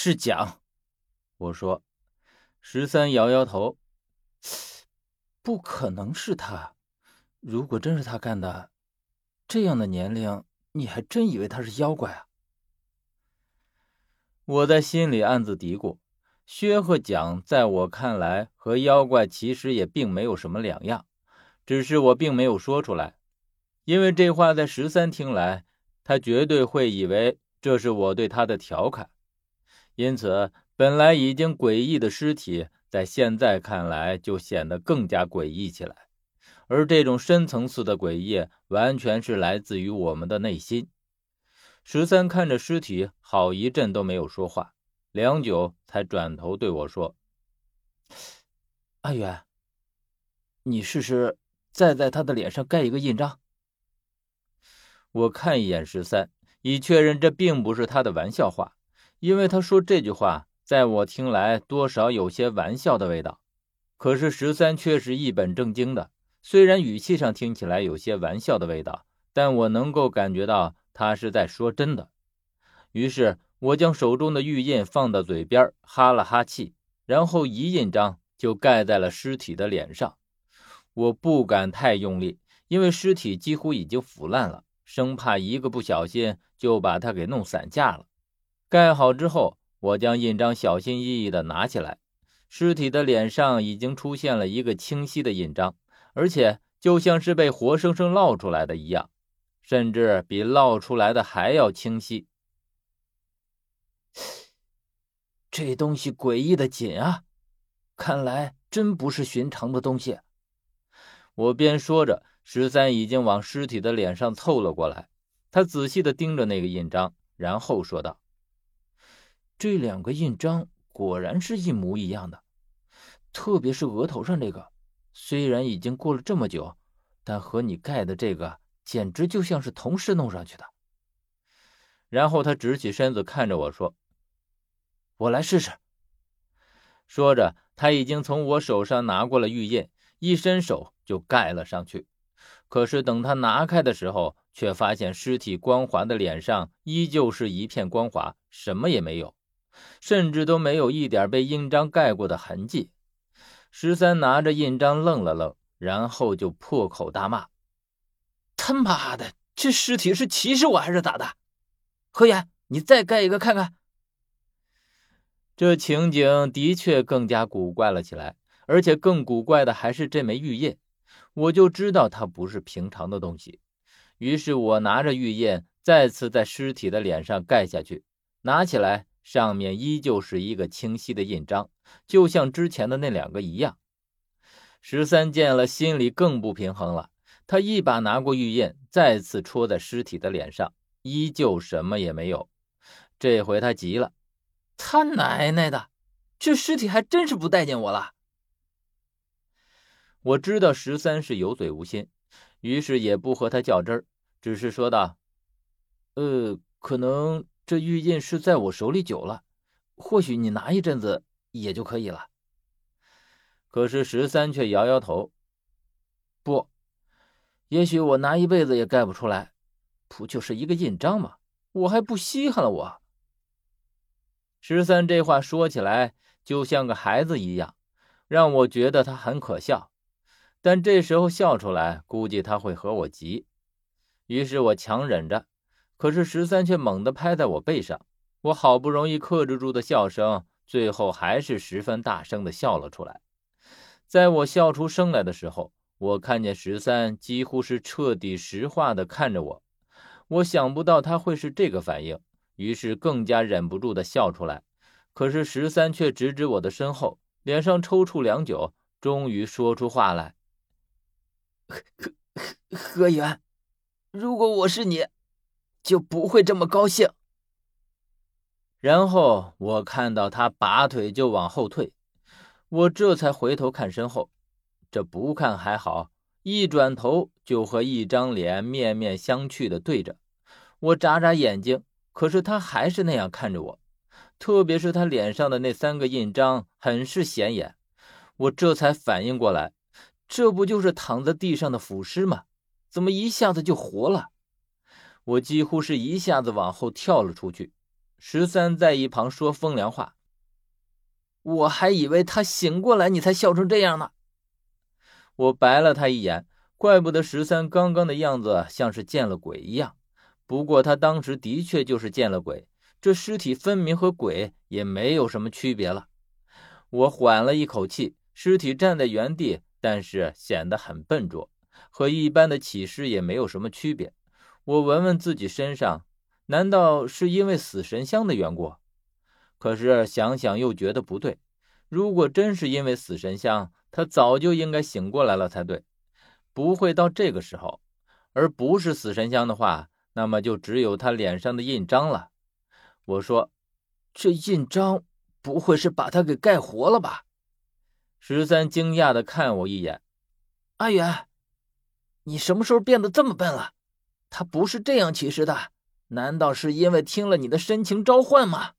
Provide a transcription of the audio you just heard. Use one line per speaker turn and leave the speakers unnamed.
是蒋。我说，十三摇摇头，不可能是他。如果真是他干的，这样的年龄，你还真以为他是妖怪啊？我在心里暗自嘀咕：薛和蒋在我看来和妖怪其实也并没有什么两样，只是我并没有说出来，因为这话在十三听来，他绝对会以为这是我对他的调侃。因此，本来已经诡异的尸体，在现在看来就显得更加诡异起来。而这种深层次的诡异，完全是来自于我们的内心。十三看着尸体，好一阵都没有说话，良久才转头对我说：“阿远，你试试再在他的脸上盖一个印章。”我看一眼十三，以确认这并不是他的玩笑话，因为他说这句话，在我听来多少有些玩笑的味道。可是十三却是一本正经的。虽然语气上听起来有些玩笑的味道，但我能够感觉到他是在说真的。于是，我将手中的玉印放到嘴边，哈了哈气，然后一印章就盖在了尸体的脸上。我不敢太用力，因为尸体几乎已经腐烂了，生怕一个不小心就把它给弄散架了。盖好之后，我将印章小心翼翼地拿起来，尸体的脸上已经出现了一个清晰的印章。而且就像是被活生生烙出来的一样，甚至比烙出来的还要清晰。这东西诡异的紧啊！看来真不是寻常的东西。我边说着，十三已经往尸体的脸上凑了过来，他仔细的盯着那个印章，然后说道：“这两个印章果然是一模一样的，特别是额头上这个。”虽然已经过了这么久，但和你盖的这个简直就像是同时弄上去的。然后他直起身子看着我说：“我来试试。”说着，他已经从我手上拿过了玉印，一伸手就盖了上去。可是等他拿开的时候，却发现尸体光滑的脸上依旧是一片光滑，什么也没有，甚至都没有一点被印章盖过的痕迹。十三拿着印章愣了愣，然后就破口大骂：“他妈的，这尸体是歧视我还是咋的？何言，你再盖一个看看。”这情景的确更加古怪了起来，而且更古怪的还是这枚玉印，我就知道它不是平常的东西。于是我拿着玉印，再次在尸体的脸上盖下去，拿起来。上面依旧是一个清晰的印章，就像之前的那两个一样。十三见了，心里更不平衡了。他一把拿过玉印，再次戳在尸体的脸上，依旧什么也没有。这回他急了：“他奶奶的，这尸体还真是不待见我了！”我知道十三是有嘴无心，于是也不和他较真儿，只是说道：“呃，可能……”这玉印是在我手里久了，或许你拿一阵子也就可以了。可是十三却摇摇头，不，也许我拿一辈子也盖不出来，不就是一个印章吗？我还不稀罕了我。十三这话说起来就像个孩子一样，让我觉得他很可笑，但这时候笑出来，估计他会和我急，于是我强忍着。可是十三却猛地拍在我背上，我好不容易克制住的笑声，最后还是十分大声的笑了出来。在我笑出声来的时候，我看见十三几乎是彻底石化的看着我，我想不到他会是这个反应，于是更加忍不住的笑出来。可是十三却直指我的身后，脸上抽搐良久，终于说出话来：“何何何源，如果我是你。”就不会这么高兴。然后我看到他拔腿就往后退，我这才回头看身后。这不看还好，一转头就和一张脸面面相觑的对着。我眨眨眼睛，可是他还是那样看着我，特别是他脸上的那三个印章，很是显眼。我这才反应过来，这不就是躺在地上的腐尸吗？怎么一下子就活了？我几乎是一下子往后跳了出去，十三在一旁说风凉话：“我还以为他醒过来，你才笑成这样呢。”我白了他一眼，怪不得十三刚刚的样子像是见了鬼一样。不过他当时的确就是见了鬼，这尸体分明和鬼也没有什么区别了。我缓了一口气，尸体站在原地，但是显得很笨拙，和一般的起尸也没有什么区别。我闻闻自己身上，难道是因为死神香的缘故？可是想想又觉得不对。如果真是因为死神香，他早就应该醒过来了才对，不会到这个时候。而不是死神香的话。那么就只有他脸上的印章了。我说：“这印章不会是把他给盖活了吧？”十三惊讶的看我一眼：“阿远，你什么时候变得这么笨了？他不是这样起誓的，难道是因为听了你的深情召唤吗？”